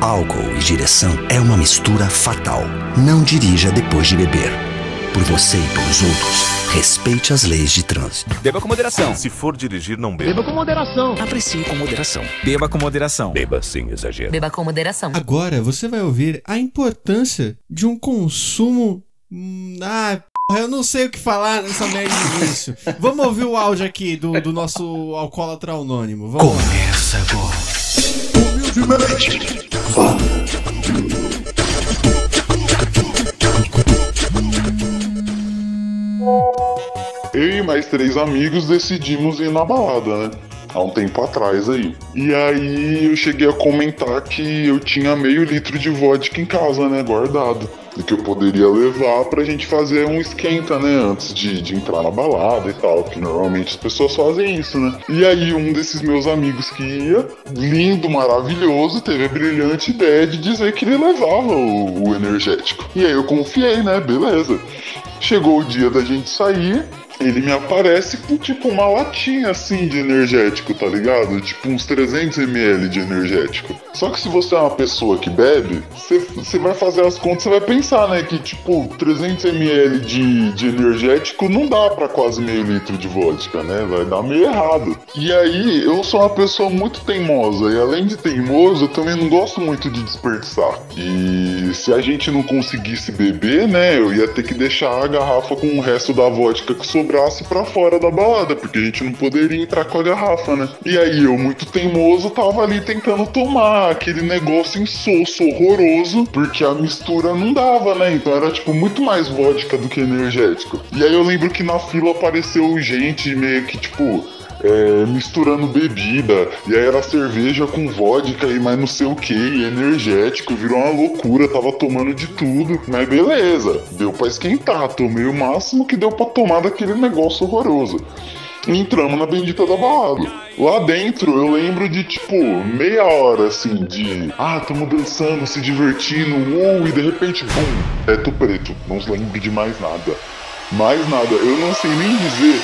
Álcool e direção é uma mistura fatal. Não dirija depois de beber. Por você e pelos outros, respeite as leis de trânsito. Beba com moderação. Se for dirigir, não beba. Beba com moderação. Aprecie com moderação. Beba com moderação. Beba sem exagero. Beba com moderação. Agora você vai ouvir a importância de um consumo. hum, Ah, porra, eu não sei o que falar nessa merda de início. Vamos ouvir o áudio aqui do, do nosso alcoólatra anônimo. Vamos. Começa agora. Eu e mais três amigos decidimos ir na balada, né? Há um tempo atrás aí. E aí eu cheguei a comentar que eu tinha meio litro de vodka em casa, né? Guardado. E que eu poderia levar pra gente fazer um esquenta, né? Antes de, de entrar na balada e tal. Que normalmente as pessoas fazem isso, né? E aí um desses meus amigos que ia, lindo, maravilhoso, teve a brilhante ideia de dizer que ele levava o, o energético. E aí eu confiei, né? Beleza. Chegou o dia da gente sair, ele me aparece com tipo uma latinha assim de energético, tá ligado? Tipo uns 300ml de energético. Só que se você é uma pessoa que bebe, você- vai fazer as contas, você vai pensar, né? Que tipo 300ml de, de energético não dá pra quase meio litro de vodka, né? Vai dar meio errado. E aí eu sou uma pessoa muito teimosa, e além de teimoso, eu também não gosto muito de desperdiçar. E se a gente não conseguisse beber, né? Eu ia ter que deixar a garrafa com o resto da vodka que sobrasse pra fora da balada, porque a gente não poderia entrar com a garrafa, né? E aí eu, muito teimoso, tava ali tentando tomar aquele negócio insosso, horroroso, porque a mistura não dava, né? Então era tipo muito mais vodka do que energético. E aí eu lembro que na fila apareceu gente meio que tipo é, misturando bebida, e aí era cerveja com vodka e mais não sei o que, energético, virou uma loucura, tava tomando de tudo, mas beleza, deu pra esquentar, tomei o máximo que deu pra tomar daquele negócio horroroso. E entramos na bendita da balada. Lá dentro eu lembro de tipo meia hora assim de ah, tamo dançando, se divertindo, uou, e de repente, bum, teto preto, não lembro de mais nada. Mais nada, eu não sei nem dizer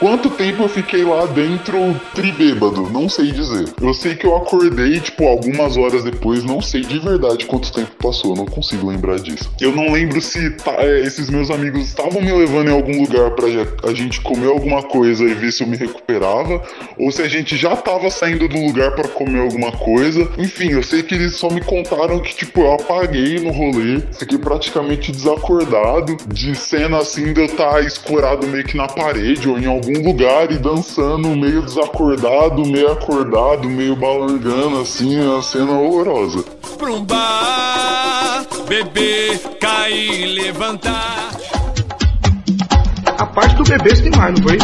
Quanto tempo eu fiquei lá dentro tribêbado? Não sei dizer. Eu sei que eu acordei, tipo, algumas horas depois, não sei de verdade quanto tempo passou, não consigo lembrar disso. Eu não lembro se tá- é, esses meus amigos estavam me levando em algum lugar já- a gente comer alguma coisa e ver se eu me recuperava, ou se a gente já tava saindo do lugar pra comer alguma coisa. Enfim, eu sei que eles só me contaram que, tipo, eu apaguei no rolê, fiquei praticamente desacordado, de cena assim de eu estar escorado meio que na parede ou em algum lugar e dançando meio desacordado, meio acordado, meio balangando assim, uma cena horrorosa. pra um bar, beber, cair, levantar. A parte do bebê você tem mais, não foi?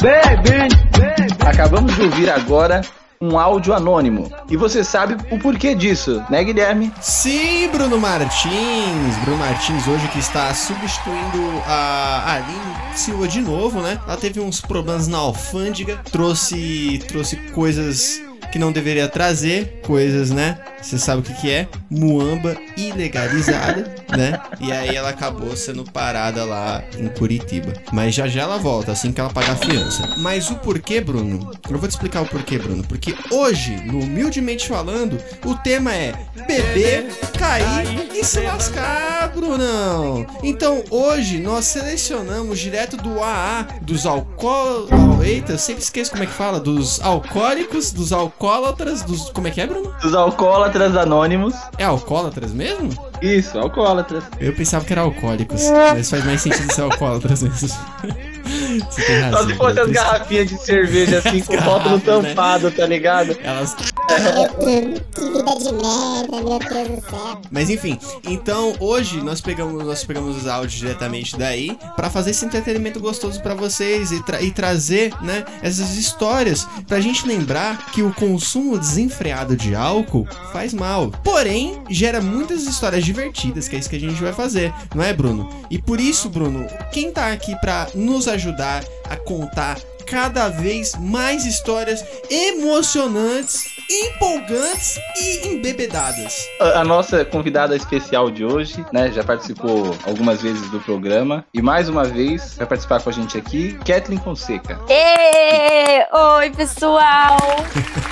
Bebê, bebê. Acabamos de ouvir agora um áudio anônimo. E você sabe o porquê disso, né, Guilherme? Sim, Bruno Martins. Bruno Martins hoje que está substituindo a Aline Silva de novo, né? Ela teve uns problemas na alfândega, trouxe trouxe coisas que não deveria trazer, coisas, né? Você sabe o que que é? Muamba ilegalizada, né? E aí ela acabou sendo parada lá em Curitiba. Mas já já ela volta, assim que ela pagar a fiança. Mas o porquê, Bruno? Eu vou te explicar o porquê, Bruno. Porque hoje, no Humildemente Falando, o tema é beber, cair e se lascar, Brunão. Então hoje nós selecionamos direto do AA, dos alcoólatras. Eita, eu sempre esqueço como é que fala. Dos alcoólicos, dos alcoólatras, dos. Como é que é, Bruno? Dos alcoólatras anônimos. É alcoólatras mesmo? Isso, alcoólatras. Eu pensava que era alcoólicos, mas faz mais sentido ser alcoólatras mesmo. Você tem razão. Só se fosse as eu garrafinhas de cerveja assim, com As rótulo né? tampado, tá ligado? Elas Que vida de merda, meu Deus do céu. Mas enfim, então hoje nós pegamos, nós pegamos os áudios diretamente daí pra fazer esse entretenimento gostoso pra vocês e, tra- e trazer, né, essas histórias pra gente lembrar que o consumo desenfreado de álcool faz mal. Porém, gera muitas histórias divertidas, que é isso que a gente vai fazer, não é, Bruno? E por isso, Bruno, quem tá aqui pra nos ajudar a contar cada vez mais histórias emocionantes, empolgantes e embebedadas. A, a nossa convidada especial de hoje, né, já participou algumas vezes do programa e mais uma vez vai participar com a gente aqui, Kathleen Fonseca. Ê, oi, pessoal.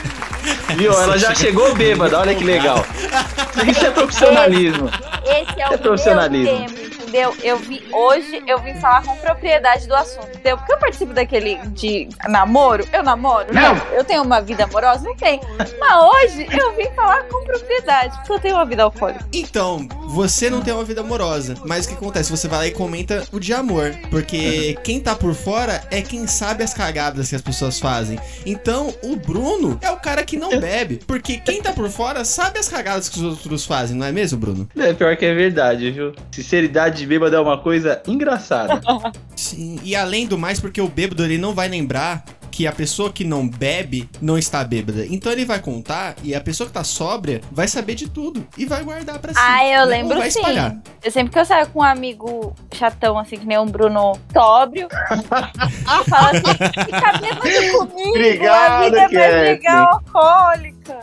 Viu? Ela já chegou bêbada, olha que legal. Isso é profissionalismo. Esse é o É profissionalismo. Entendeu? Eu vi hoje, eu vim falar com propriedade do assunto, entendeu? Porque eu participo daquele de namoro, eu namoro, não. Eu tenho uma vida amorosa, não tenho. Mas hoje eu vim falar com propriedade, porque eu tenho uma vida alcoólica. Então, você não tem uma vida amorosa. Mas o que acontece? Você vai lá e comenta o de amor. Porque quem tá por fora é quem sabe as cagadas que as pessoas fazem. Então, o Bruno é o cara que não bebe. Porque quem tá por fora sabe as cagadas que os outros fazem, não é mesmo, Bruno? É pior que é verdade, viu? Sinceridade de bêbado é uma coisa engraçada. Sim. E além do mais, porque o bêbado ele não vai lembrar que a pessoa que não bebe não está bêbada. Então ele vai contar e a pessoa que tá sóbria vai saber de tudo e vai guardar pra si. Ah, eu né? Ou lembro vai sim. espalhar. Eu sempre que eu saio com um amigo chatão, assim, que nem um Bruno sóbrio, fala assim, fica bêbado comigo, Obrigado, a vida é Kathleen. legal, alcoólica.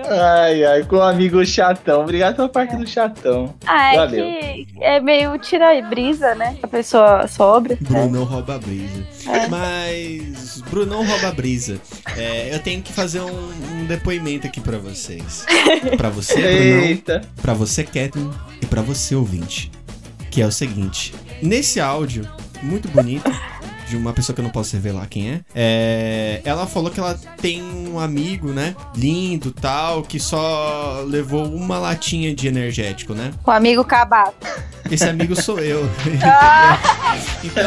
Entendeu? Ai, ai, com o amigo chatão. Obrigado pela parte do chatão. Ah, é Valeu. que é meio tira e brisa, né? A pessoa sobra. Brunão rouba a brisa. É. Mas. Brunão rouba a brisa. É, eu tenho que fazer um, um depoimento aqui pra vocês. Pra você, Brunão. Eita. Pra você, Kathleen. E pra você, ouvinte. Que é o seguinte: nesse áudio, muito bonito. De uma pessoa que eu não posso revelar quem é. é. Ela falou que ela tem um amigo, né? Lindo tal, que só levou uma latinha de energético, né? Com o amigo cabato. Esse amigo sou eu. Ah, Então,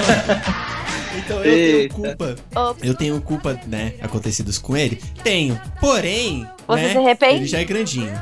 então eu tenho Eita. culpa. Opa. Eu tenho culpa, né? Acontecidos com ele? Tenho. Porém. Você né, se arrepende? Ele já é grandinho.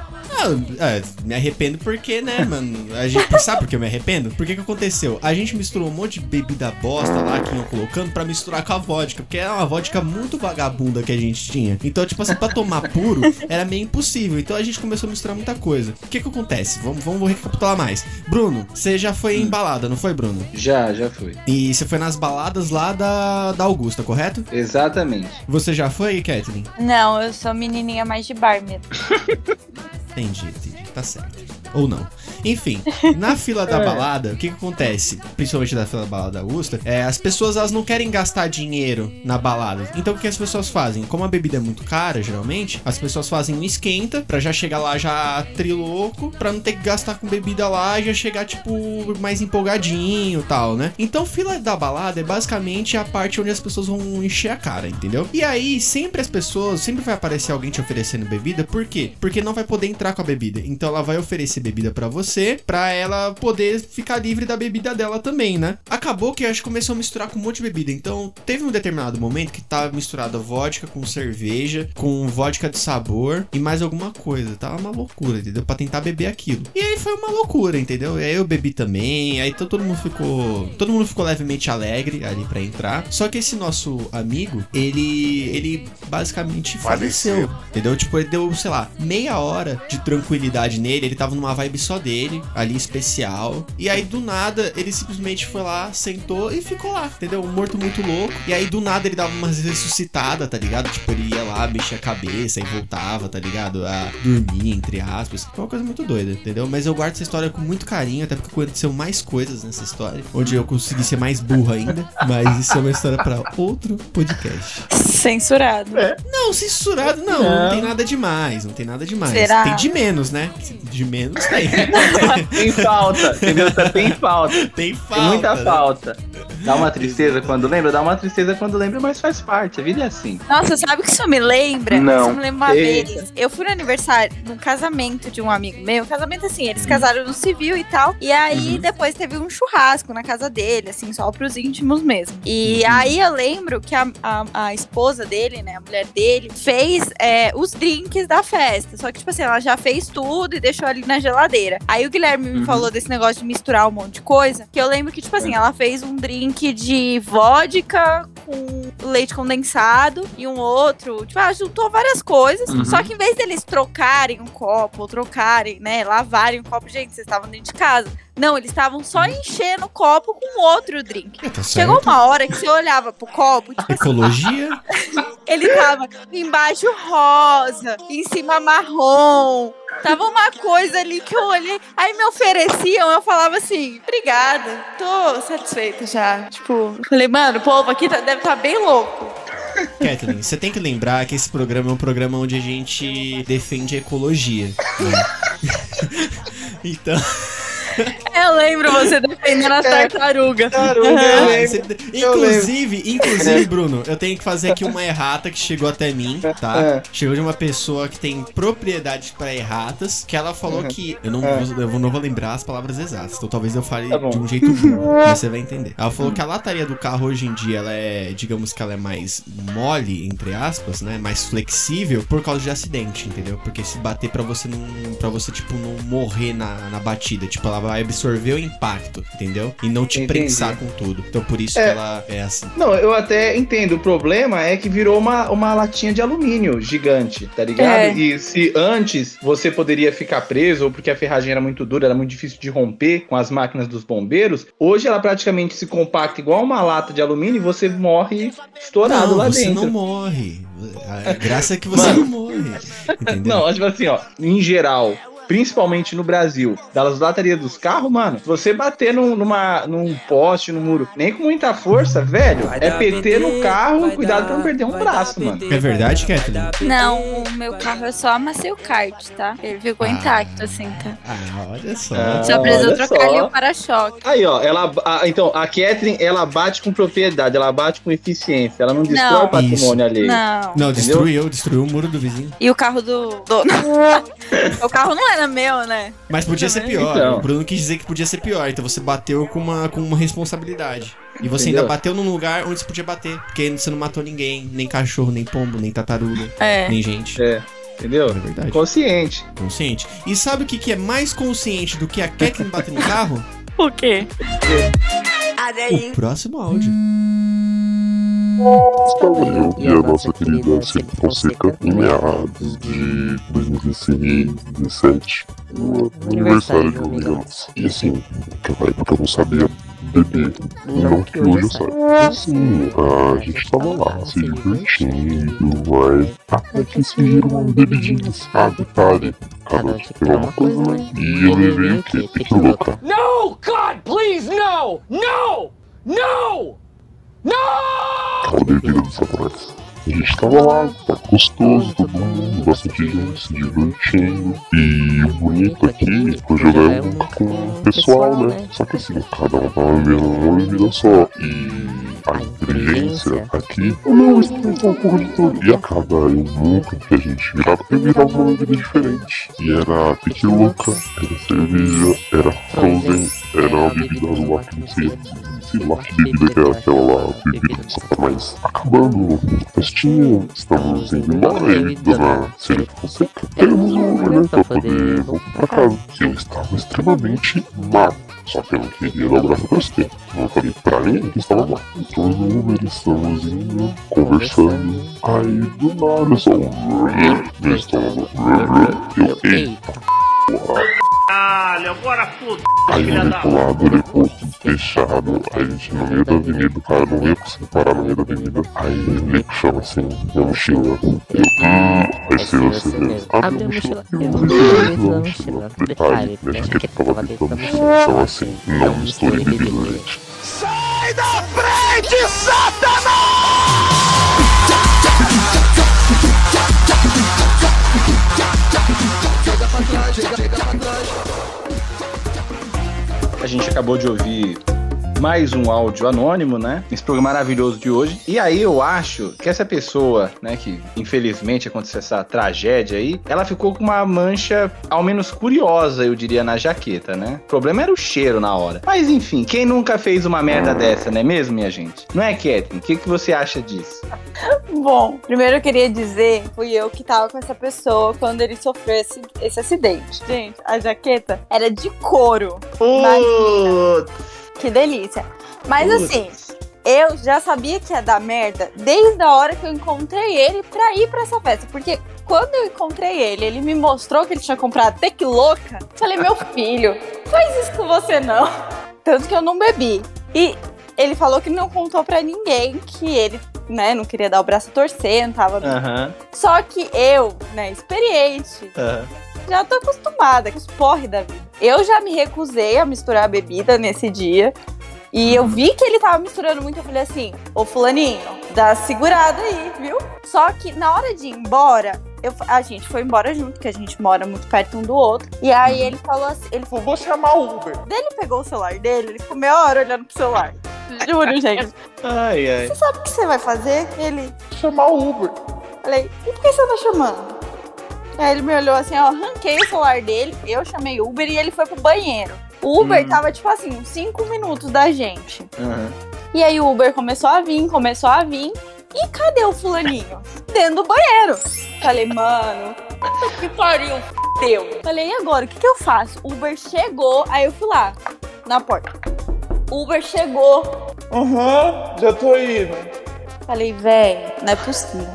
Ah, é, me arrependo porque, né, mano? A gente sabe por que eu me arrependo? Porque que aconteceu? A gente misturou um monte de bebida bosta lá que iam colocando pra misturar com a vodka, porque era uma vodka muito vagabunda que a gente tinha. Então, tipo assim, pra tomar puro era meio impossível. Então a gente começou a misturar muita coisa. O que que acontece? Vamos, vamos recapitular mais. Bruno, você já foi em balada, não foi, Bruno? Já, já fui. E você foi nas baladas lá da, da Augusta, correto? Exatamente. Você já foi, Kathleen? Não, eu sou menininha mais de bar mesmo. Entendi, entendi. Tá certo. Ou não. Enfim, na fila da balada, o que que acontece? Principalmente na fila da balada da Augusta, é, as pessoas elas não querem gastar dinheiro na balada. Então o que as pessoas fazem? Como a bebida é muito cara, geralmente, as pessoas fazem um esquenta pra já chegar lá já trilouco, pra não ter que gastar com bebida lá e já chegar, tipo, mais empolgadinho e tal, né? Então fila da balada é basicamente a parte onde as pessoas vão encher a cara, entendeu? E aí, sempre as pessoas, sempre vai aparecer alguém te oferecendo bebida, por quê? Porque não vai poder entrar com a bebida. Então ela vai oferecer bebida pra você, pra ela poder ficar livre da bebida dela também, né? Acabou que acho que começou a misturar com um monte de bebida. Então, teve um determinado momento que tava misturado vodka com cerveja, com vodka de sabor e mais alguma coisa. Tava uma loucura, entendeu? Pra tentar beber aquilo. E aí foi uma loucura, entendeu? E aí eu bebi também, aí então todo mundo ficou, todo mundo ficou levemente alegre ali pra entrar. Só que esse nosso amigo, ele ele basicamente faleceu, Faleceu. entendeu? Tipo, ele deu, sei lá, meia hora de tranquilidade nele, ele tava numa vibe só dele, ali especial. E aí do nada, ele simplesmente foi lá, sentou e ficou lá, entendeu? Um morto muito louco. E aí do nada ele dava umas ressuscitadas, tá ligado? Tipo, ele ia lá, mexia a cabeça e voltava, tá ligado? A dormir, entre aspas. Foi uma coisa muito doida, entendeu? Mas eu guardo essa história com muito carinho, até porque aconteceu mais coisas nessa história, onde eu consegui ser mais burro ainda. Mas isso é uma história pra outro podcast. Censurado. Não, censurado não, não, tem nada demais, não tem nada demais. Será? Tem de menos, né? De menos tem. Tem falta, entendeu? Tem falta. tem falta. Tem muita né? falta. Dá uma tristeza quando lembra, dá uma tristeza quando lembra, mas faz parte. A vida é assim. Nossa, sabe o que isso me lembra? Não. Isso me lembra uma Eita. vez. Eu fui no aniversário, num casamento de um amigo meu. Casamento assim, eles casaram no civil e tal. E aí depois teve um churrasco na casa dele, assim, só pros íntimos mesmo. E aí eu lembro que a, a, a esposa dele, né, a mulher dele, fez é, os drinks da festa. Só que, tipo assim, ela já fez tudo e deixou ali na geladeira. Aí o Guilherme me Uhum. falou desse negócio de misturar um monte de coisa. Que eu lembro que, tipo assim, ela fez um drink de vodka com leite condensado e um outro. Tipo, ela juntou várias coisas. Uhum. Só que em vez deles trocarem um copo, ou trocarem, né, lavarem um copo, gente, vocês estavam dentro de casa. Não, eles estavam só enchendo o copo com outro drink. Tá Chegou uma hora que você olhava pro copo, tipo, Ecologia. ele tava embaixo rosa, em cima marrom. Tava uma coisa ali que eu olhei. Aí me ofereciam, eu falava assim, obrigada, tô satisfeita já. Tipo, falei, mano, o povo aqui tá- deve estar bem louco. Kathleen, você tem que lembrar que esse programa é um programa onde a gente defende a ecologia. né? então. Eu lembro você defendendo as tartarugas. Tartaruga, eu lembro. Eu inclusive, inclusive, Bruno, eu tenho que fazer aqui uma errata que chegou até mim, tá? É. Chegou de uma pessoa que tem propriedade para erratas, que ela falou Uhum. que. Eu não, É. vou, eu vou- não vou lembrar as palavras exatas, então talvez eu fale Tá de um jeito burro, mas você vai entender. Ela falou que a lataria do carro hoje em dia, ela é, digamos que ela é mais mole, entre aspas, né? Mais flexível por causa de acidente, entendeu? Porque se bater pra você não. para você, tipo, não morrer na, na batida. Tipo, ela vai absorver o impacto, entendeu? E não te Entendi. prensar com tudo. Então por isso É. que ela é assim. Não, eu até entendo. O problema é que virou uma, uma latinha de alumínio gigante, tá ligado? É. E se antes você poderia ficar preso, ou porque a ferragem era muito dura, era muito difícil de romper com as máquinas dos bombeiros, hoje ela praticamente se compacta igual uma lata de alumínio e você morre estourado não, lá você dentro. não morre. A graça é que você Mano. não morre. Entendeu? Não, tipo assim, ó, em geral, principalmente no Brasil, das baterias dos carros, mano, se você bater num, numa, num poste, num muro, nem com muita força, velho, é PT no carro, cuidado pra não perder um braço, mano. É verdade, Kathleen? Não, o meu carro eu só amassei o kart, tá? Ele ficou Ah. intacto, assim, tá? Ah, olha só. Ah, Só precisou trocar só. ali o para-choque. Aí, ó, ela, a- então, a Catherine, ela bate com propriedade, ela bate com eficiência, ela não destrói Não. o patrimônio alheio. Não. Não, destruiu, destruiu o muro do vizinho. E o carro do dono? o carro não era meu, né? Mas podia ser pior. Então. O Bruno quis dizer que podia ser pior. Então você bateu com uma, com uma responsabilidade. E você Entendeu? ainda bateu num lugar onde você podia bater. Porque você não matou ninguém. Nem cachorro, nem pombo, nem tartaruga, É. nem gente. É, entendeu? É verdade. Consciente. Consciente. E sabe o que, que é mais consciente do que a Kathleen bater no carro? O quê? o próximo áudio. Estava eu e a nossa querida Silvia Fonseca em meados de 2016, 2017, no aniversário de uma amiga nossa. E assim, naquela época eu não sabia beber, não que hoje eu saiba. Assim, a gente tava lá se divertindo, mas até que surgiram umas bebidinhas, ah, detalhe. Cada um pegar uma coisa, né? E eu levei o quê? Pequiloca. No! God, please, no! No! No! No! Aquela bebida dos satanás. A gente tava lá, tá gostoso, todo mundo, bastante gente se divertindo. E o bonito aqui foi jogar um com o pessoal, né? Só que assim, cada um tava bebendo uma bebida só. E a inteligência aqui, eu não experimentar um pouco de tudo. E a cada encontro que a gente virava, eu virava uma bebida diferente. E era tequiloca, era cerveja, era frozen, era uma bebida lá que não sei, sei lá que bebida que era aquela lá, bebida do satanás. Acabando a festinha, estamos indo embora, eu e Dona Celia Fonseca, pegamos um né, pra poder voltar pra casa. Eu estava extremamente mal. Só que eu não queria dar o braço a torcer. Não falei pra ninguém que estava mal. Então no Uber estamos indo, conversando. Aí do nada só um meu estômago. Eu, eita porra. Aí eu olhei pro lado, olhei pro outro, fechado. Aí a gente no meio da avenida, o cara não ia conseguir parar no meio da avenida. Aí olhei pro chão assim, minha mochila. Eu, hum, aí sei você mesmo. Abre a mochila. Eu não mochila. Detalhe, minha jaqueta tava dentro da mochila. Então assim, não misture bebida, gente. Sai da frente, Satanás! A gente acabou de ouvir mais um áudio anônimo, né? Nesse programa maravilhoso de hoje. E aí eu acho que essa pessoa, né, que infelizmente aconteceu essa tragédia aí, ela ficou com uma mancha, ao menos curiosa, eu diria, na jaqueta, né? O problema era o cheiro na hora. Mas enfim, quem nunca fez uma merda dessa, não é mesmo, minha gente? Não é, Catherine? O que, que você acha disso? Bom, primeiro eu queria dizer, fui eu que tava com essa pessoa quando ele sofreu esse, esse acidente. Gente, a jaqueta era de couro. Putz! Que delícia. Mas Putz. assim, eu já sabia que ia dar merda desde a hora que eu encontrei ele pra ir pra essa festa. Porque quando eu encontrei ele, ele me mostrou que ele tinha comprado tequiloca. Falei, meu filho, faz isso com você não. Tanto que eu não bebi. E ele falou que não contou pra ninguém que ele, né, não queria dar o braço a torcer, não tava. Aham, Só que eu, né, experiente, aham. Já tô acostumada com os porre da vida. Eu já me recusei a misturar a bebida nesse dia. E eu vi que ele tava misturando muito, eu falei assim, ô fulaninho, dá segurada aí, viu? Só que na hora de ir embora, eu, a gente foi embora junto, que a gente mora muito perto um do outro. E aí ele falou assim, ele falou, vou chamar o Uber. Daí ele pegou o celular dele, ele ficou meia hora olhando pro celular. Juro, gente. Ai, ai. Você sabe o que você vai fazer? Ele, chamar o Uber. Falei, e por que você tá chamando? Aí ele me olhou assim, eu arranquei o celular dele, eu chamei o Uber e ele foi pro banheiro. O Uber Hum. tava, tipo assim, uns 5 minutos da gente. Aham. E aí o Uber começou a vir, começou a vir. E cadê o fulaninho? Dentro do banheiro. Falei, mano, que pariu, deu. Falei, e agora? O que, que eu faço? O Uber chegou, aí eu fui lá, na porta. O Uber chegou. Aham, já tô indo. Falei, velho, não é possível.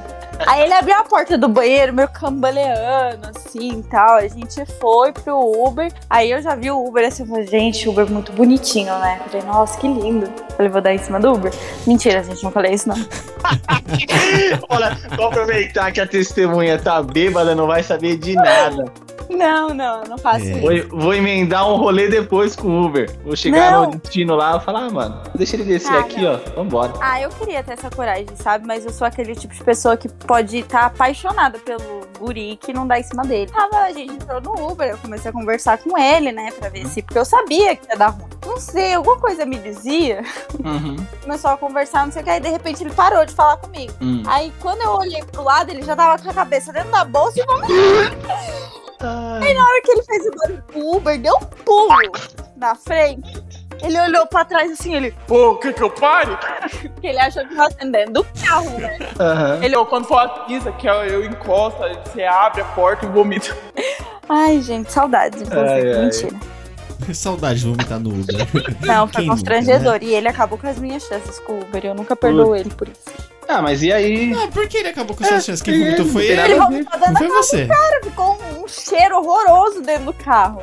Aí ele abriu a porta do banheiro, meio cambaleando, assim e tal. A gente foi pro Uber. Aí eu já vi o Uber assim, eu falei, gente, Uber muito bonitinho, né? Falei, nossa, que lindo. Falei, vou dar em cima do Uber. Mentira, gente, não falei isso, não. Olha, vou aproveitar que a testemunha tá bêbada, não vai saber de nada. Não, não, não faço É. Vou, isso. vou emendar um rolê depois com o Uber. Vou chegar Não. no destino lá e falar, ah, mano, deixa ele descer Ah, aqui, não. ó. Vambora. Ah, eu queria ter essa coragem, sabe? Mas eu sou aquele tipo de pessoa que pode estar apaixonada pelo guri que não dá em cima dele. Tava, a gente entrou no Uber, eu comecei a conversar com ele, né? Pra ver se. Porque eu sabia que ia dar ruim. Não sei, alguma coisa me dizia. Uhum. Começou a conversar, não sei o que. Aí de repente ele parou de falar comigo. Hum. Aí quando eu olhei pro lado, ele já tava com a cabeça dentro da bolsa e vamos. Aí na hora que ele fez o barulho, o Uber deu um pulo na frente. Ele olhou pra trás assim, ele. Pô, quer que eu pare? Porque ele achou que tava dentro do carro, né? Aham. Ele, quando for a pizza, que eu, eu encosto, você abre a porta e vomita. Ai, gente, saudades, inclusive. Ai, ai. Mentira. Saudade de vomitar no Uber. Não, foi Quem nunca, constrangedor. E ele acabou com as minhas chances com o Uber. Eu nunca perdoo ele por isso. Ah, mas e aí? Ah, por que ele acabou com suas chances? Quem vomitou foi Ele ele. Ele vomitou dentro foi você. do cara. Ficou um cheiro horroroso dentro do carro.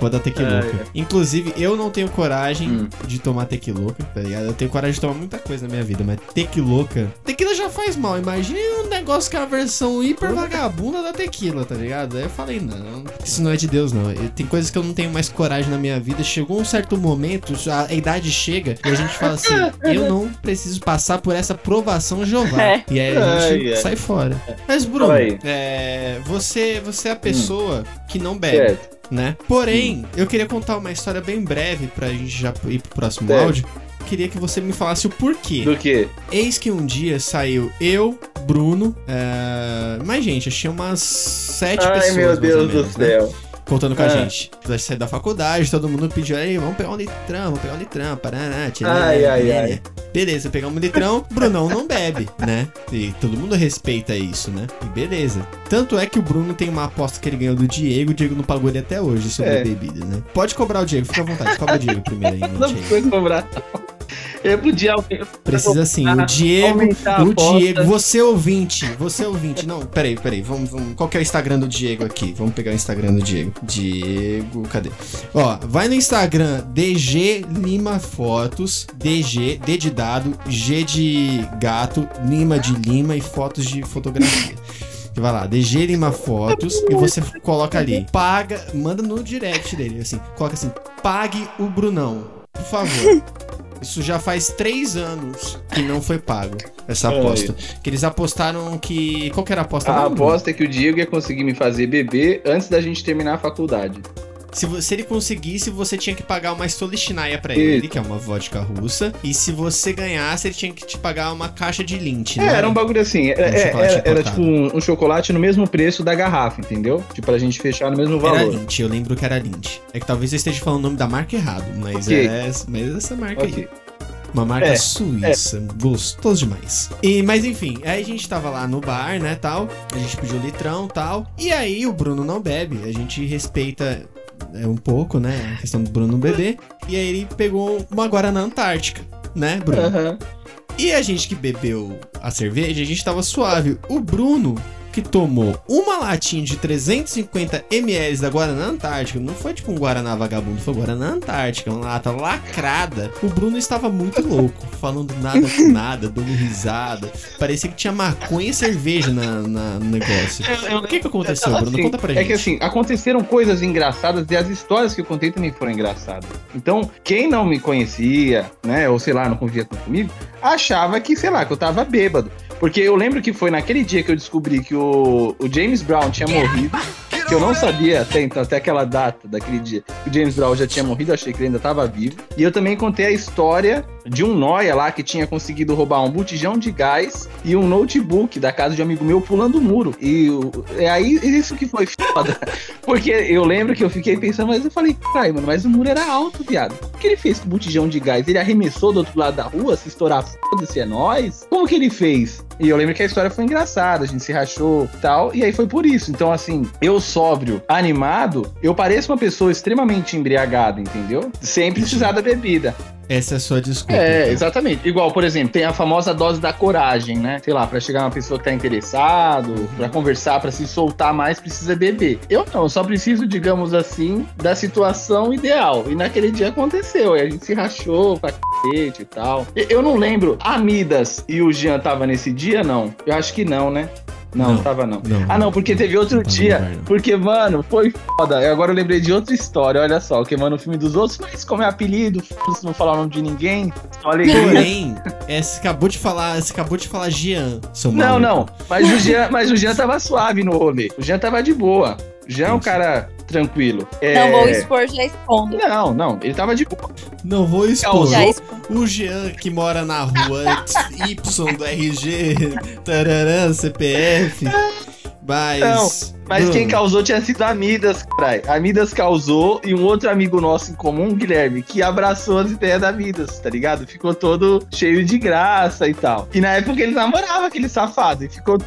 Pode dar tequiloca. É, é. Inclusive, eu não tenho coragem Hum. de tomar tequiloca, tá ligado? Eu tenho coragem de tomar muita coisa na minha vida, mas tequiloca. Tequila já faz mal. Imagina um negócio que é a versão hiper vagabunda da tequila, tá ligado? Aí eu falei, não, isso não é de Deus, não. Tem coisas que eu não tenho mais coragem na minha vida. Chegou um certo momento, a idade chega e a gente fala assim: eu não preciso passar por essa provação Jeová. É. E aí a gente Ai, ai. sai fora. Mas, Bruno, é, você, você é a pessoa que não bebe Certo. né? Porém, eu queria contar uma história bem breve pra gente já ir pro próximo Certo. áudio. Queria que você me falasse o porquê. Do que? Eis que um dia saiu eu, Bruno, é... mais gente, achei umas sete Ai, pessoas. meu mais ou Deus do menos, né? céu. Contando com a Ah. gente. Vai sair da faculdade, todo mundo pediu, aí, vamos pegar um litrão, vamos pegar um litrão, paraná, tchê, Ai, ai, né, ai. Beleza, pegamos um litrão, Brunão não bebe, né? E todo mundo respeita isso, né? E beleza. Tanto é que o Bruno tem uma aposta que ele ganhou do Diego, o Diego não pagou ele até hoje sobre É. a bebida, né? Pode cobrar o Diego, fica à vontade, cobra o Diego primeiro aí, Não aí. foi cobrar. Eu podia. Precisa sim, o Diego, o. Diego, você ouvinte, você ouvinte. Não, peraí, peraí, vamos, vamos. Qual que é o Instagram do Diego aqui? Vamos pegar o Instagram do Diego. Diego, cadê? Ó, vai no Instagram DG Lima Fotos, DG, D de dado, G de gato, Lima de Lima e fotos de fotografia. Vai lá, DG Lima Fotos e você coloca ali, paga, manda no direct dele, assim, coloca assim, pague o Brunão, por favor. Isso já faz três anos que não foi pago, essa Ai. aposta. Que eles apostaram que. Qual que era a aposta? A Bruno? aposta é que o Diego ia conseguir me fazer beber antes da gente terminar a faculdade. Se, se ele conseguisse, você tinha que pagar uma Stolichnaya pra ele, que é uma vodka russa. E se você ganhasse, ele tinha que te pagar uma caixa de lint, É, né? era um bagulho assim. Era, Um é, era- era tipo um, um chocolate no mesmo preço da garrafa, entendeu? Tipo, pra gente fechar no mesmo Era valor. Lint, eu lembro que era Lint. É que talvez eu esteja falando o nome da marca errado, mas Ok. é mas é essa marca aí. Ok. Uma marca É, suíça, gostoso demais. E, mas enfim, aí a gente tava lá no bar, né, tal. A gente pediu litrão, tal. E aí o Bruno não bebe. A gente respeita é, um pouco, né, a questão do Bruno não beber. E aí ele pegou uma Guaraná Antártica, né, Bruno? Aham. E a gente que bebeu a cerveja, a gente tava suave. O Bruno que tomou uma latinha de 350 ml da Guaraná Antártica, não foi tipo um Guaraná vagabundo, foi Guaraná Antártica, uma lata lacrada, o Bruno estava muito louco, falando nada com nada, dando risada. Parecia que tinha maconha e cerveja na, na- no negócio. O que que aconteceu, Bruno? Assim, Conta pra É gente. que assim, aconteceram coisas engraçadas e as histórias que eu contei também foram engraçadas. Então, quem não me conhecia, né, ou sei lá, não convivia tanto comigo, achava que, sei lá, que eu tava bêbado. Porque eu lembro que foi naquele dia que eu descobri que o, o James Brown tinha morrido, que eu não sabia até então, até aquela data daquele dia, que o James Brown já tinha morrido, achei que ele ainda tava vivo. E eu também contei a história de um nóia lá que tinha conseguido roubar um botijão de gás e um notebook da casa de um amigo meu pulando o muro. E é aí isso que foi foda. Porque eu lembro que eu fiquei pensando, mas eu falei, caralho, mano, mas o muro era alto, viado. O que ele fez com o botijão de gás? Ele arremessou do outro lado da rua, se estourar, foda-se, é nóis? Como que ele fez? E eu lembro que a história foi engraçada, a gente se rachou tal, e aí foi por isso. Então, assim, eu sóbrio, animado, eu pareço uma pessoa extremamente embriagada, entendeu? Sem precisar da bebida. Essa é a sua desculpa. É, então. exatamente. Igual, por exemplo, tem a famosa dose da coragem, né? Sei lá, pra chegar uma pessoa que tá interessado, pra conversar, pra se soltar mais, precisa beber. Eu não, eu só preciso, digamos assim, da situação ideal. E naquele dia aconteceu, e a gente se rachou pra cacete e tal. Eu não lembro, a Midas e o Jean tava nesse dia, não? Eu acho que não, né? Não, Não. tava não. Não. Ah, não, porque teve outro dia. Porque, mano, foi foda. Eu agora eu lembrei de outra história, olha só. Queimando o filme dos outros, mas como é apelido, foda-se, não falar o nome de ninguém. Só alegria. Porém, é, você acabou de falar, você acabou de falar Jean, seu Não, maluco. não. Mas o, Jean, mas o Jean tava suave no rolê. O Jean tava de boa. O Jean é um cara tranquilo. É... Não vou expor, já expondo. Não, não. Ele tava de boa. Não vou expor. Já expondo. O Jean que mora na rua Y do RG, tararã, CPF. Mas. Não, Mas Bruno, quem causou tinha sido a Midas, caralho. A Midas causou e um outro amigo nosso em comum, Guilherme, que abraçou as ideias da Midas, tá ligado? Ficou todo cheio de graça e tal. E na época ele namorava aquele safado e ficou.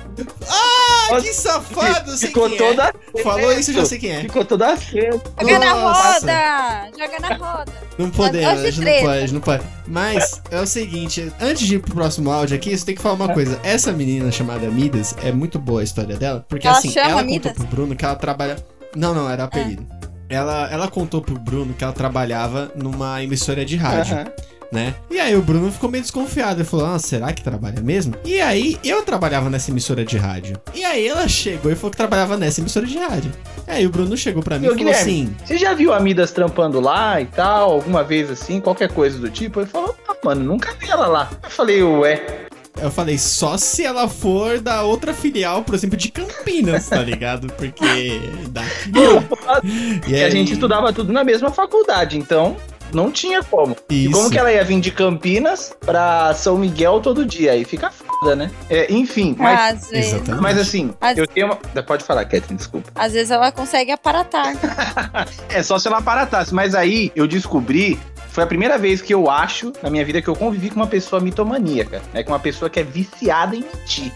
Ah, que safado, ficou quem toda. é. Falou isso, eu já sei quem é. Ficou toda cedo. Joga na Nossa. roda! Joga na roda! Não podemos, não pode, não pode. Mas é o seguinte, antes de ir pro próximo áudio aqui, você tem que falar uma coisa. Essa menina chamada Midas, é muito boa a história dela, porque Ela assim, chama ela Midas? Contou pro Bruno que ela trabalha... Não, não, era apelido. Ela, ela contou pro Bruno que ela trabalhava numa emissora de rádio. Aham. né? E aí o Bruno ficou meio desconfiado. Ele falou: Ah, será que trabalha mesmo? E aí eu trabalhava nessa emissora de rádio. E aí ela chegou e falou que trabalhava nessa emissora de rádio. E aí o Bruno chegou pra mim e Ô, falou assim: Você já viu a Midas trampando lá e tal? Alguma vez assim, qualquer coisa do tipo? Ele falou, ah, mano, nunca vi ela lá. Eu falei, ué. Eu falei, só se ela for da outra filial, por exemplo, de Campinas, tá ligado? Porque daqui. E a gente estudava tudo na mesma faculdade, então não tinha como. E Isso. como que ela ia vir de Campinas pra São Miguel todo dia? Aí fica foda, né? É, enfim, mas, Às mas assim, Mas- eu tenho uma... Pode falar, Catherine, desculpa. às vezes ela consegue aparatar. É só se ela aparatasse. Mas aí eu descobri. Foi a primeira vez que eu acho na minha vida que eu convivi com uma pessoa mitomaníaca, né? Com uma pessoa que é viciada em mentir.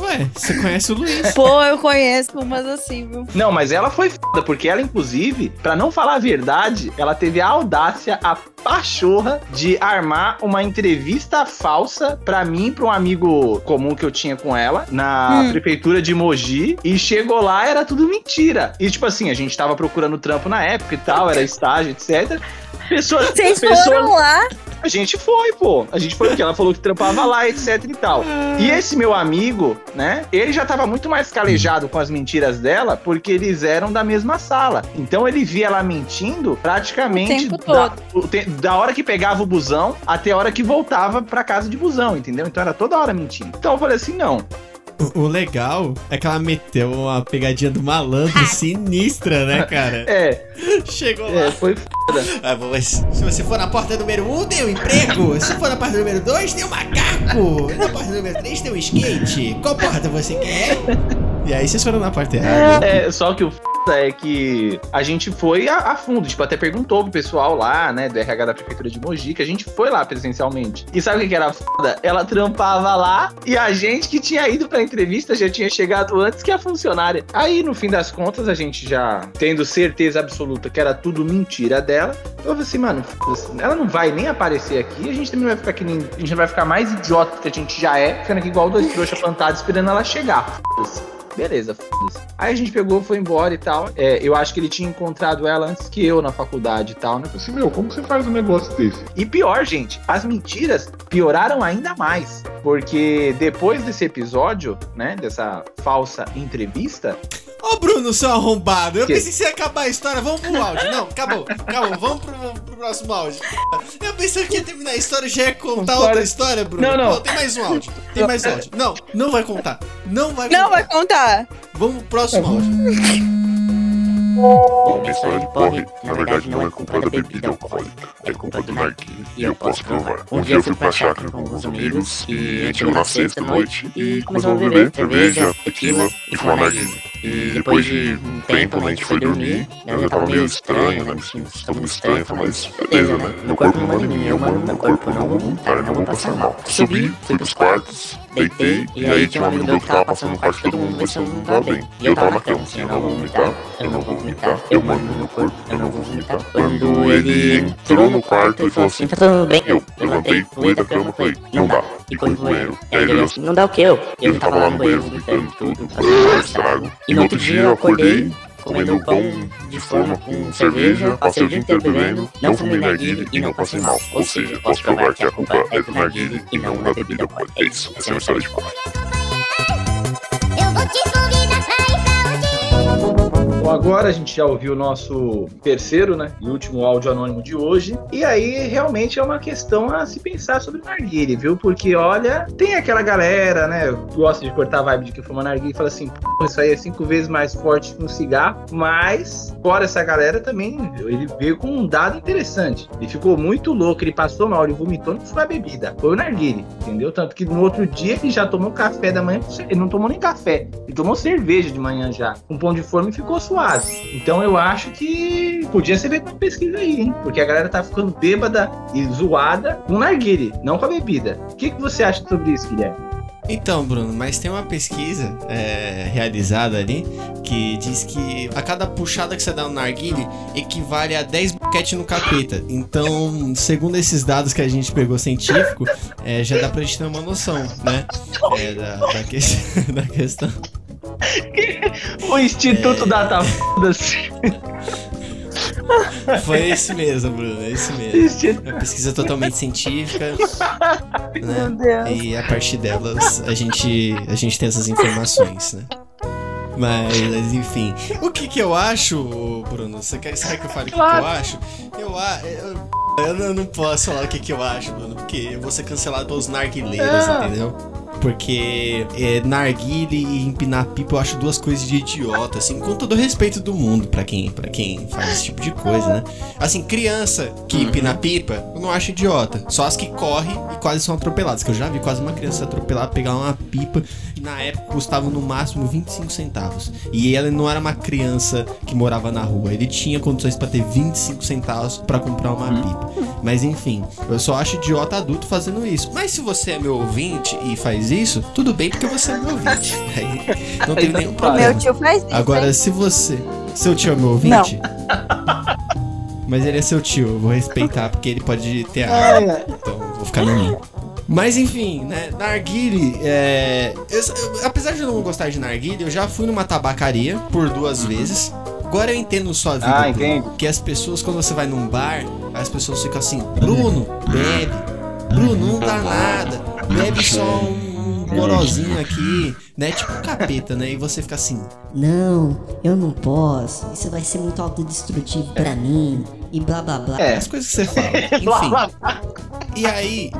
Ué, você conhece o Luiz? Pô, eu conheço umas assim, viu? Não, mas ela foi foda, porque ela, inclusive, pra não falar a verdade, ela teve a audácia, a pachorra de armar uma entrevista falsa pra mim pra um amigo comum que eu tinha com ela na Hum. prefeitura de Mogi. E chegou lá, era tudo mentira. E tipo assim, a gente tava procurando trampo na época e tal, era estágio, etc. Pessoas, Vocês pessoas- foram lá? A gente foi, pô. A gente foi porque ela falou que trampava lá, etc e tal. E esse meu amigo, né? Ele já tava muito mais calejado com as mentiras dela, porque eles eram da mesma sala. Então ele via ela mentindo praticamente O tempo da, o te- da hora que pegava o busão até a hora que voltava pra casa de busão, entendeu? Então era toda hora mentindo. Então eu falei assim: não. O, o legal é que ela meteu uma pegadinha do malandro sinistra, né, cara? É, Chegou lá. é foi Ah, mas se você for na porta número 1, um, tem um emprego. Se for na porta número 2, tem um macaco. Na porta número 3, tem um skate. Qual porta você quer? E aí vocês foram na porta errada. É, só que o é que a gente foi a, a fundo, tipo, até perguntou pro pessoal lá, né, do RH da Prefeitura de Mogi, que a gente foi lá presencialmente. E sabe o que que era foda? Ela trampava lá e a gente que tinha ido pra entrevista já tinha chegado antes que a funcionária. Aí, no fim das contas, a gente já tendo certeza absoluta que era tudo mentira dela, eu falei assim, mano, ela não vai nem aparecer aqui, a gente também vai ficar aqui, nem, a gente vai ficar mais idiota que a gente já é, ficando aqui igual dois trouxas plantados esperando ela chegar. Foda-se. Beleza, foda-se. Aí a gente pegou, foi embora e tal. É, eu acho que ele tinha encontrado ela antes que eu na faculdade e tal, né? Assim, meu, como você faz um negócio desse? E pior, gente, as mentiras pioraram ainda mais. Porque depois desse episódio, né, dessa falsa entrevista, Ô, Bruno, seu arrombado. Eu Que? pensei que você ia acabar a história. Vamos pro áudio. Não, acabou. Acabou. Vamos pro, pro próximo áudio. Eu pensei que ia terminar a história e já ia contar História- outra história, Bruno. Não, não. Pô, tem mais um áudio. Tem mais áudio. Não, não vai contar. Não vai Não contar. vai contar. Vamos pro próximo áudio. Bom, minha história de porre, na verdade, não é culpa da bebida alcoólica, é culpa do narguilé. E eu posso provar. Um dia eu fui pra chácara com alguns amigos e a gente chegou na sexta noite e começamos a beber cerveja, tequila e fumar narguilé. E depois de um tempo, né, a gente foi dormir, eu já tava meio estranho, né, me sentindo todo estranho, falei, mas beleza, né, meu corpo não manda em mim, eu mando no meu corpo, eu não vou vomitar, eu não vou passar mal. Subi, fui pros quartos, deitei, e aí tinha um amigo meu que tava passando no quarto de todo mundo, se eu não tava bem. E eu tava na cama, assim, eu não vou vomitar, eu não vou vomitar, eu mando no meu corpo, eu não vou vomitar. Quando ele entrou no quarto e falou assim, tá tudo bem? Eu levantei, pulei da cama e falei, não dá, e corri pro banheiro. E aí ele olhou assim, Não dá o que eu? eu tava lá no banheiro vomitando tudo, fazendo estrago. E no outro dia eu acordei, comendo pão de forma com cerveja, passei o dia inteiro bebendo, não fumei narguilé e não passei mal. Ou seja, posso provar que a culpa é do narguilé e não da bebida alcoólica. É isso, essa é uma história de porra. Eu vou te convidar Bom, agora a gente já ouviu o nosso terceiro, né, e último áudio anônimo de hoje. E aí, realmente é uma questão a se pensar sobre narguile, viu? Porque, olha, tem aquela galera, né, que gosta de cortar a vibe de que fuma narguile e fala assim, isso aí é cinco vezes mais forte que um cigarro. Mas, fora essa galera também, ele veio com um dado interessante. Ele ficou muito louco, ele passou mal, ele vomitou, não foi a bebida, foi o narguile, entendeu? Tanto que no outro dia ele já tomou café da manhã, ele não tomou nem café, ele tomou cerveja de manhã já, com pão de forma e ficou suave. Então eu acho que podia ser feita uma pesquisa aí, hein? Porque a galera tá ficando bêbada e zoada com narguile, não com a bebida. O que, que você acha sobre isso, Guilherme? Então, Bruno, mas tem uma pesquisa é, realizada ali que diz que a cada puxada que você dá no narguile equivale a 10 boquete no capeta. Então, segundo esses dados que a gente pegou científico, é, já dá pra gente ter uma noção, né? É, da, da, que- da questão. O Instituto Data Foda-se. Foi esse mesmo, Bruno, é esse mesmo. Uma pesquisa totalmente científica. né? Meu Deus. E a partir delas a gente, a gente tem essas informações, né? Mas, enfim. O que que eu acho, Bruno? Você quer, você quer que eu fale o que, que eu acho? Eu, a- eu, eu não- posso falar o que, que eu acho, Bruno, porque eu vou ser cancelado pelos narguileiros, Ah. entendeu? Porque é, narguile e empinar pipa eu acho duas coisas de idiota, assim, com todo o respeito do mundo pra quem, pra quem faz esse tipo de coisa, né? Assim, criança que Uhum. empina pipa, eu não acho idiota. Só as que correm e quase são atropeladas. Que eu já vi quase uma criança atropelar, pegar uma pipa que na época custava no máximo 25 centavos. E ele não era uma criança que morava na rua, ele tinha condições pra ter 25 centavos pra comprar uma Uhum. pipa. Mas enfim, eu só acho idiota adulto fazendo isso. Mas se você é meu ouvinte e faz isso, tudo bem porque você é meu ouvinte. Aí não tem nenhum O problema. meu tio faz isso. Agora, hein? se você. Seu tio é meu ouvinte? Mas ele é seu tio, eu vou respeitar porque ele pode ter arma. Então vou ficar na minha. Mas enfim, né? Narguile, é. eu- eu- apesar de eu não gostar de narguile, eu já fui numa tabacaria por duas vezes. Agora eu entendo sua vida. Ah, Bruno. Que as pessoas, quando você vai num bar, as pessoas ficam assim: Bruno, bebe. Bruno, não dá nada. Bebe só um gorozinho aqui, né? Tipo um capeta, né? E você fica assim: Não, eu não posso. Isso vai ser muito autodestrutivo pra mim. E blá blá blá. É. as coisas que você fala. Enfim. E aí,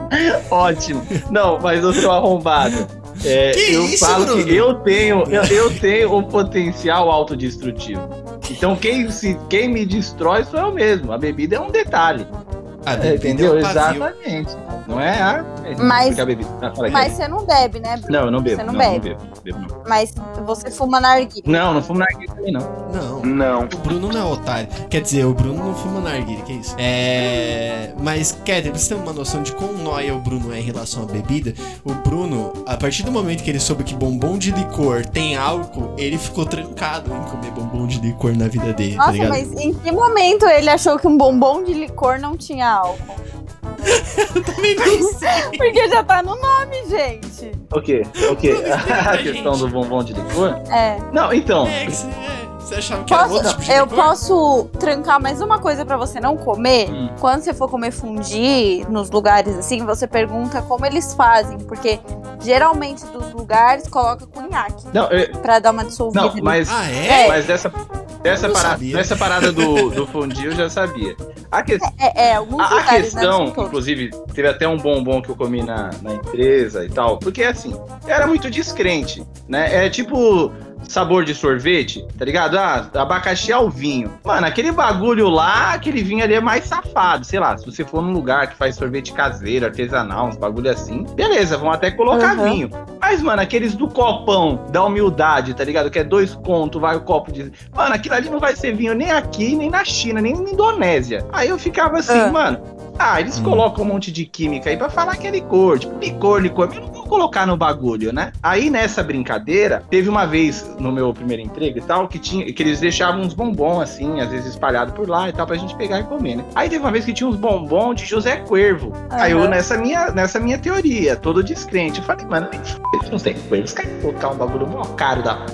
Ótimo. Não, mas eu sou arrombado. É, Que eu isso, falo Bruno? que eu tenho, eu, eu tenho um potencial autodestrutivo. Então quem, se, quem me destrói sou eu mesmo. A bebida é um detalhe. É, entendeu? é. Exatamente. Não é a. é Mas- porque a bebida. Ah, fala aí, Mas você não bebe, né, Bruno? Não, eu não bebo. Você não, não, bebe. Não bebo, bebo não. Mas você fuma narguilha. Não, não fumo narguilha também, não. Não. Não. O Bruno não é otário. Quer dizer, o Bruno não fuma narguilha, que isso? É. Mas, Kéder, pra você ter uma noção de quão nóia o Bruno é em relação à bebida, o Bruno, a partir do momento que ele soube que bombom de licor tem álcool, ele ficou trancado em comer bombom de licor na vida dele, tá Nossa, ligado? mas em que momento ele achou que um bombom de licor não tinha álcool? Também não sei. Porque já tá no nome, gente. O quê? O quê? A questão gente. do bombom de licor? É. Não, então. É, que você, é, você achava que era Posso, outro tipo de eu licor? posso trancar mais uma coisa pra você não comer? Hum. Quando você for comer fundi nos lugares assim, você pergunta como eles fazem, porque geralmente dos lugares coloca cunhaque Não, eu- pra dar uma dissolvida. não mas, Ah, é? mas dessa, dessa, parada, sabia. dessa parada do, do fondue eu já sabia. A, que, É, é, a, a né? questão, inclusive, teve até um bombom que eu comi na, na empresa e tal, porque assim, era muito descrente, né? É tipo sabor de sorvete, tá ligado? Ah, abacaxi ao vinho. Mano, aquele bagulho lá, aquele vinho ali é mais safado, sei lá, se você for num lugar que faz sorvete caseiro, artesanal, uns bagulho assim, beleza, vão até colocar Uhum. vinho. Mas, mano, aqueles do copão, da humildade, tá ligado? Que é dois contos, vai o copo de. Mano, aquilo ali não vai ser vinho nem aqui, nem na China, nem na Indonésia. Aí eu ficava assim, Ah. mano. Ah, eles Hum. colocam um monte de química aí pra falar que é licor. Tipo, licor, licor. Mas eu não vou colocar no bagulho, né? Aí nessa brincadeira, teve uma vez no meu primeiro emprego e tal, que tinha que eles deixavam uns bombons assim, às vezes espalhados por lá e tal, pra gente pegar e comer, né? Aí teve uma vez que tinha uns bombons de José Cuervo. Aí eu, nessa minha, nessa minha teoria, todo descrente, eu falei, mano, nem f... José Cuervo, os caras colocar um bagulho mó caro da p.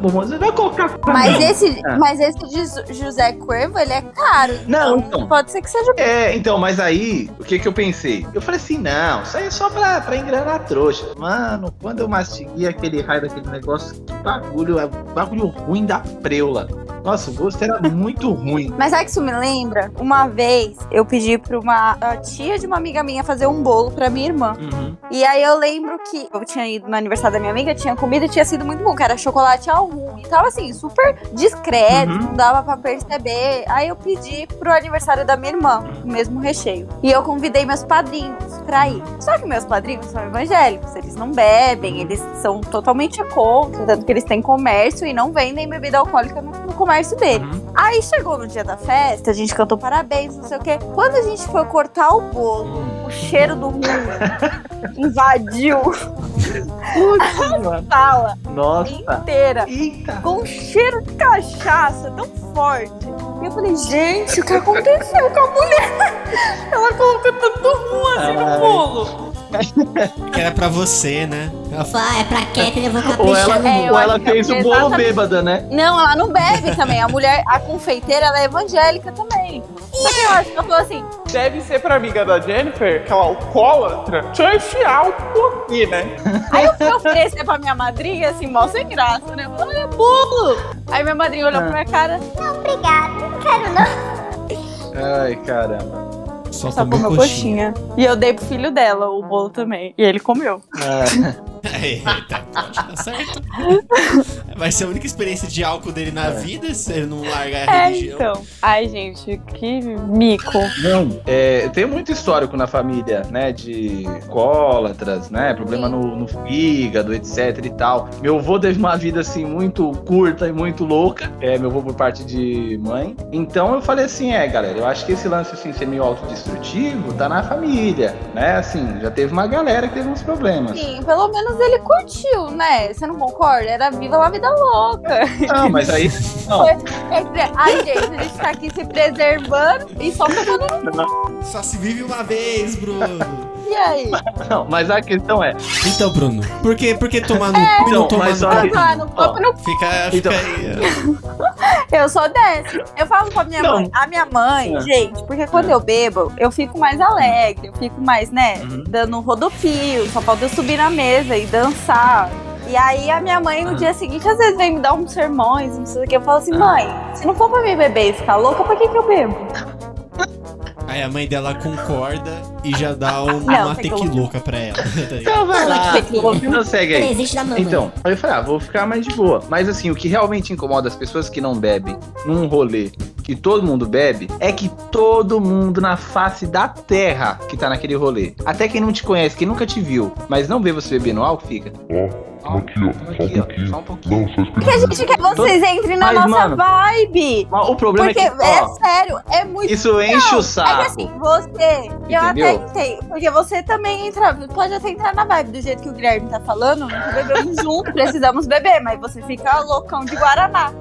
Você vai colocar. Mas mim. esse, Ah. mas esse José Cuervo, ele é caro. Não, então. Pode ser que seja. É, então, mas aí, o que que eu pensei? Eu falei assim, não, isso aí é só pra, pra engranar a trouxa. Mano, quando eu mastiguei aquele raio daquele negócio, que bagulho, é bagulho ruim da preula. Nossa, o gosto era muito ruim. Mas sabe que isso me lembra? Uma vez eu pedi pra uma a tia de uma amiga minha fazer um bolo pra minha irmã. Uhum. E aí eu lembro que eu tinha ido no aniversário da minha amiga, tinha comida e tinha sido muito bom, que era chocolate ao rum. E tava assim, super discreto, Uhum. não dava pra perceber. Aí eu pedi pro aniversário da minha irmã, o mesmo recheio. E eu convidei meus padrinhos pra ir. Só que meus padrinhos são evangélicos, eles não bebem, eles são totalmente contra, tanto que eles têm comércio e não vendem bebida alcoólica no, no comércio deles. Uhum. Aí chegou no dia da festa, a gente cantou parabéns, não sei o quê. Quando a gente foi cortar o bolo, o cheiro do rum invadiu a sala Nossa. inteira. Eita. Com um cheiro de cachaça tão forte. E eu falei, gente, o que aconteceu com a mulher? Ela colocou tanto rum assim Ai. no bolo. Que era pra você, né? Ela falou, Vai, é pra Catherine, eu vou Ou ela, caprichar no É, ou ela fez o é bolo exatamente- bêbada, né? Não, ela não bebe também. A mulher, a confeiteira, ela é evangélica também. Só que eu acho que ela falou assim, Deve ser pra amiga da Jennifer, aquela alcoólatra. Deixa eu enfiar o cu né? Aí eu fui oferecer pra minha madrinha, assim, mal sem graça, né? Eu falei, Olha, bolo! Aí minha madrinha olhou Ah. pra minha cara, Obrigada, não quero não. Ai, caramba. Só, só comeu comeu coxinha. coxinha. E eu dei pro filho dela o bolo também. E ele comeu. Ah, Eita, pode tá certo. Vai ser a única experiência de álcool dele na vida se ele não largar a É, religião. então. Ai, gente, que mico. Não, é, tem muito histórico na família, né? De alcoólatras, né? Problema no, no fígado, etc e tal. Meu avô teve uma vida, assim, muito curta e muito louca. É, meu avô por parte de mãe. Então eu falei assim, é, galera, eu acho que esse lance, assim, ser meio autodestrutivo tá na família, né? Assim, já teve uma galera que teve uns problemas. Sim, pelo menos ele curtiu, né? Você não concorda? Era viva a vida louca. Não, mas aí... Não, Foi Ai, gente, a gente tá aqui se preservando e só tomando Só se vive uma vez, Bruno. E aí? não, mas a questão é... Então, Bruno, por que, por que tomar no cu e não Então, tomar no cu? Ah, copo, no Fica, fica Então- aí. Eu sou dessa. Eu falo pra minha Não. mãe. A minha mãe, É. gente, porque quando eu bebo, eu fico mais alegre, eu fico mais, né, Uhum. dando um rodopio, só falta eu subir na mesa e dançar. E aí a minha mãe no Uhum. dia seguinte às vezes vem me dar uns sermões, não sei o que. Eu falo Ah. assim, mãe, se não for pra mim beber e ficar louca, pra que que eu bebo? Aí a mãe dela concorda e já dá um- Não, uma que tequilouca pra ela. tá? Então vai lá, então segue aí. Então, aí eu falei, ah, vou ficar mais de boa. Mas assim, o que realmente incomoda as pessoas que não bebem num rolê que todo mundo bebe é que todo mundo na face da terra que tá naquele rolê. Até quem não te conhece, quem nunca te viu, mas não vê você bebendo álcool, fica. Tamo aqui, ó. Só um pouquinho. Não, só Porque a gente quer que vocês entrem na Mas, nossa mano, vibe. O problema Porque é que, ó, sério, é muito. isso enche Não, o É saco. que assim, você, eu até Entendeu? entendo. Porque você também entra, pode até entrar na vibe do jeito que o Guilherme tá falando. Nunca bebemos junto, precisamos beber, mas você fica loucão de Guaraná.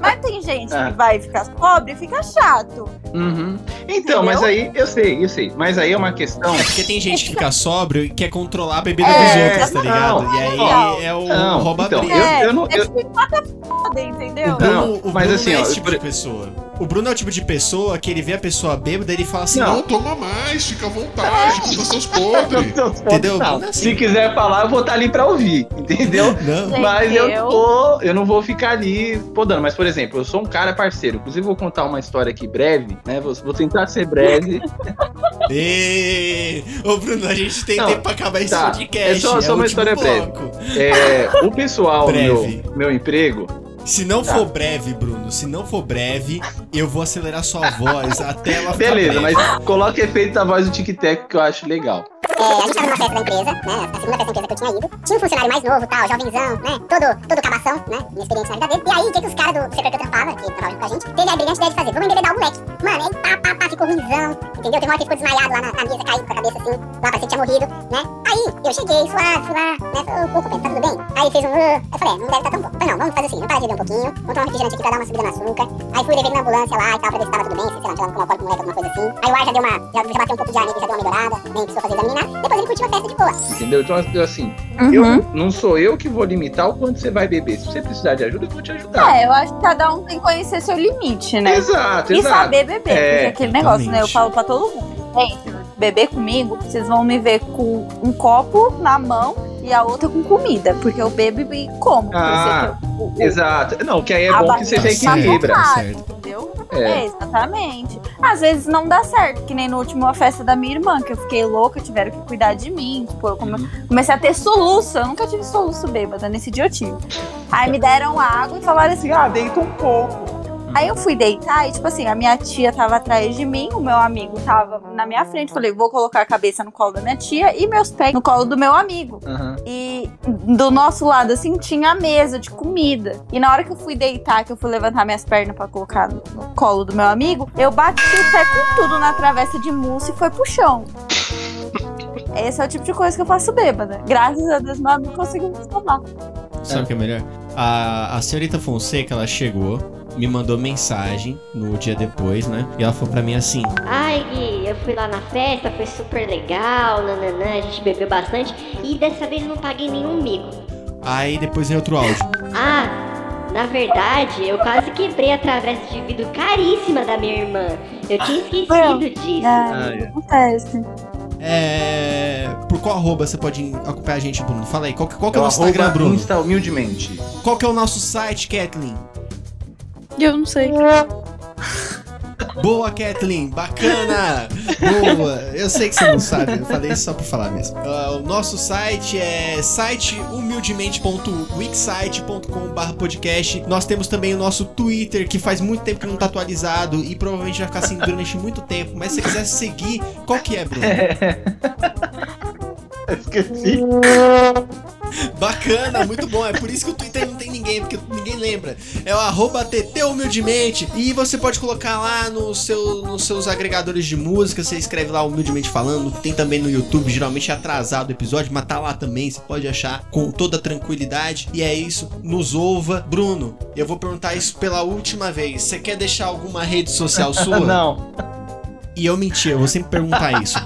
Mas tem gente É. que vai ficar pobre e fica chato. Uhum. Então, mas aí, eu sei, eu sei. Mas aí é uma questão. É porque tem gente que fica sóbrio e quer controlar a bebida É, dos outros, tá ligado? não, e aí não, é o não, rouba então, briga. eu- eu não- É, que bota foda, entendeu? O Bruno, Não, o mas Bruno assim, não é ó, esse tipo por- pessoa. O Bruno é o tipo de pessoa que ele vê a pessoa bêbada e ele fala assim: Não. não, Toma mais, fica à vontade, conta seus podres. Entendeu? Não, Bruno é assim. Se quiser falar, eu vou estar ali pra ouvir, entendeu? Não. Mas eu, tô, eu não vou ficar ali podando. Mas, por exemplo, eu sou um cara parceiro. Inclusive, vou contar uma história aqui breve, né? Vou, vou tentar ser breve. Ê, Ô, Bruno, a gente tem Não, tempo pra acabar esse tá. podcast. É só- o só uma história breve. bloco. É, o pessoal do Breve. meu, meu emprego. Se não Tá. for breve, Bruno, se não for breve, eu vou acelerar sua voz até ela ficar Beleza, mas coloca efeito da voz do tic-tac que eu acho legal. É, a gente tava numa festa da empresa, né? A segunda festa da empresa que eu tinha ido. Tinha um funcionário mais novo, tal, jovenzão, né? Todo, todo cabação, né? Inexperiente na vida dele. E aí, o que, que os caras do setor que eu trampava, que trabalhavam junto com a gente, teve a brilhante ideia de fazer? Vamos embebedar o moleque. Mano, aí pá, pá, pá, ficou ruimzão, entendeu? Teve uma hora que ficou desmaiado lá na, na mesa, caído com a cabeça assim, lá parecia que tinha morrido, né? Aí, eu cheguei, suave, fui lá, né? Falei, ô, Pedro, tá tudo bem? Aí ele fez um, "Ah". eu falei, é, não deve estar tão bom. Falei, não, vamos fazer assim, vamos parar de beber um pouquinho, vamos tomar um refrigerante aqui pra dar uma subida no açúcar. Aí fui levar ele na ambulância lá e tal, pra ver se tava tudo bem, se sei lá, tinha um alcoólico com moleque, alguma coisa assim. Aí o ar já deu uma, já, já bateu um pouco de ar nele, já deu uma melhorada, nem precisou fazer exame. Depois ele curtiu a festa de boa. Entendeu? Então, assim, Uhum. eu, não sou eu que vou limitar o quanto você vai beber. Se você precisar de ajuda, eu vou te ajudar. É, eu acho que cada um tem que conhecer seu limite, né? Exato, E exato. saber beber, É, porque aquele negócio, né? Eu exatamente. falo pra todo mundo. Gente, beber comigo, vocês vão me ver com um copo na mão e a outra com comida. Porque eu bebo e como. Ah, eu- o- o- Exato. Não, que aí é bom que você já barriga tá certo. Entendeu? É. É, exatamente. Às vezes não dá certo, que nem no último a festa da minha irmã, que eu fiquei louca, tiveram que cuidar de mim. Tipo, eu come- comecei a ter soluço. Eu nunca tive soluço bêbada, nesse dia eu tive. Aí me deram água e falaram assim: ah, deita um pouco. Aí eu fui deitar e, tipo assim, a minha tia tava atrás de mim, o meu amigo tava na minha frente. Falei, vou colocar a cabeça no colo da minha tia e meus pés no colo do meu amigo. Aham. E do nosso lado, assim, tinha a mesa de comida. E na hora que eu fui deitar, que eu fui levantar minhas pernas pra colocar no colo do meu amigo, eu bati o pé com tudo na travessa de mousse e foi pro chão. Esse é o tipo de coisa que eu faço bêbada. Graças a Deus, meu amigo conseguiu me salvar. Sabe o que é melhor? A, a senhorita Fonseca, ela chegou, me mandou mensagem no dia depois, né? E ela falou pra mim assim: Ai, Gui, eu fui lá na festa, foi super legal, nananã, a gente bebeu bastante e dessa vez não paguei nenhum mico. Aí depois veio outro áudio. Ah, na verdade, eu quase quebrei a travessa de vidro caríssima da minha irmã. Eu tinha esquecido disso. Ah, é. Acontece. É. Por qual arroba você pode acompanhar a gente, Bruno? Fala aí, qual, que- qual que é o É nosso Instagram, Bruno? Insta humildemente. Qual que é o nosso site, Kathleen? Eu não sei. Boa, Kathleen, bacana! Boa! Eu sei que você não sabe, eu falei isso só pra falar mesmo. Ah, o nosso site é sitehumildemente.wixsite.com.br podcast. Nós temos também o nosso Twitter, que faz muito tempo que não tá atualizado e provavelmente vai ficar assim durante muito tempo. Mas se você quiser seguir, qual que é, Bruno? Esqueci. Bacana, muito bom. É por isso que o Twitter não tem ninguém, porque ninguém lembra. É o arroba TT Humildemente. E você pode colocar lá no seu, nos seus agregadores de música. Você escreve lá Humildemente Falando. Tem também no YouTube, geralmente é atrasado o episódio, mas tá lá também. Você pode achar com toda tranquilidade. E é isso. Nos ouva. Bruno, eu vou perguntar isso pela última vez. Você quer deixar alguma rede social sua? Não. E eu menti, eu vou sempre perguntar isso.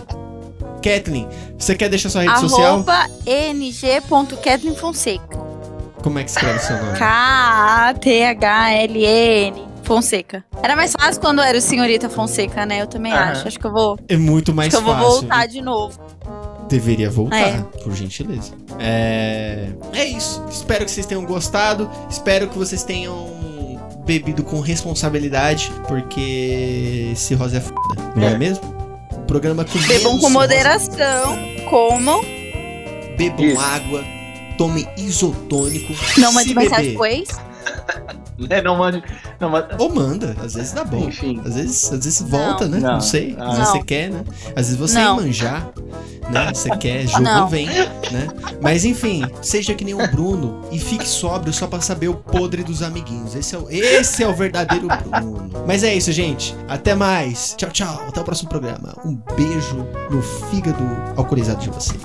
Kathleen, você quer deixar sua rede social? Arroba ng.ketlinfonseca. Como é que escreve seu nome? K-A-T-H-L-N. Fonseca. Era mais fácil quando era o senhorita Fonseca, né? Eu também Aham. acho. Acho que eu vou. É muito mais acho que eu fácil. vou voltar de novo. Deveria voltar, É. por gentileza. É... é isso. Espero que vocês tenham gostado. Espero que vocês tenham bebido com responsabilidade, porque cirrose é foda, não é, É. mesmo? O programa com Bebam menos com moderação. Comam. Bebam Isso. água. Tomem isotônico. Não se mensagem beber, depois. Né, Não mande, Não, mas... Ou manda, às vezes dá bom. Enfim. Às vezes, às vezes volta, né? Não, Não. sei. Ah. Às vezes Não. você quer, né? Às vezes você Não. é manjar, né? Você quer, jogo Não. vem, né? Mas enfim, seja que nem o Bruno e fique sóbrio só pra saber o podre dos amiguinhos. Esse é o, esse é o verdadeiro Bruno. Mas é isso, gente. Até mais. Tchau, tchau. Até o próximo programa. Um beijo no fígado alcoolizado de vocês.